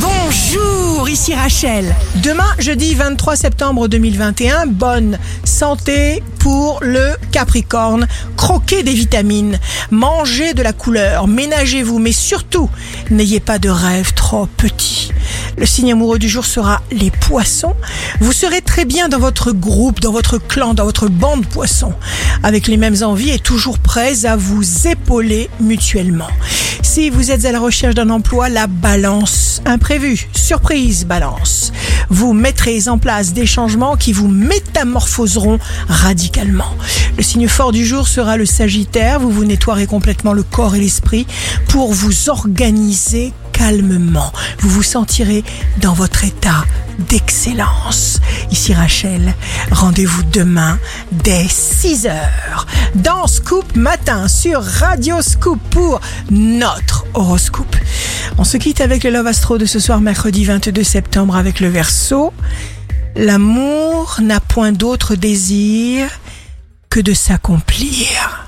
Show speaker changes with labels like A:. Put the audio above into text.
A: Bonjour, ici Rachel. Demain, jeudi 23 septembre 2021, bonne santé pour le Capricorne. Croquez des vitamines, mangez de la couleur, ménagez-vous, mais surtout, n'ayez pas de rêves trop petits. Le signe amoureux du jour sera les poissons. Vous serez très bien dans votre groupe, dans votre clan, dans votre bande poissons, avec les mêmes envies et toujours prêts à vous épauler mutuellement. Si vous êtes à la recherche d'un emploi, la balance imprévue, surprise balance. Vous mettrez en place des changements qui vous métamorphoseront radicalement. Le signe fort du jour sera le Sagittaire. Vous vous nettoierez complètement le corps et l'esprit pour vous organiser calmement. Vous vous sentirez dans votre état d'excellence. Ici Rachel, rendez-vous demain dès 6h dans Scoop Matin sur Radio Scoop pour notre horoscope. On se quitte avec le Love Astro de ce soir mercredi 22 septembre avec le Verseau. L'amour n'a point d'autre désir que de s'accomplir.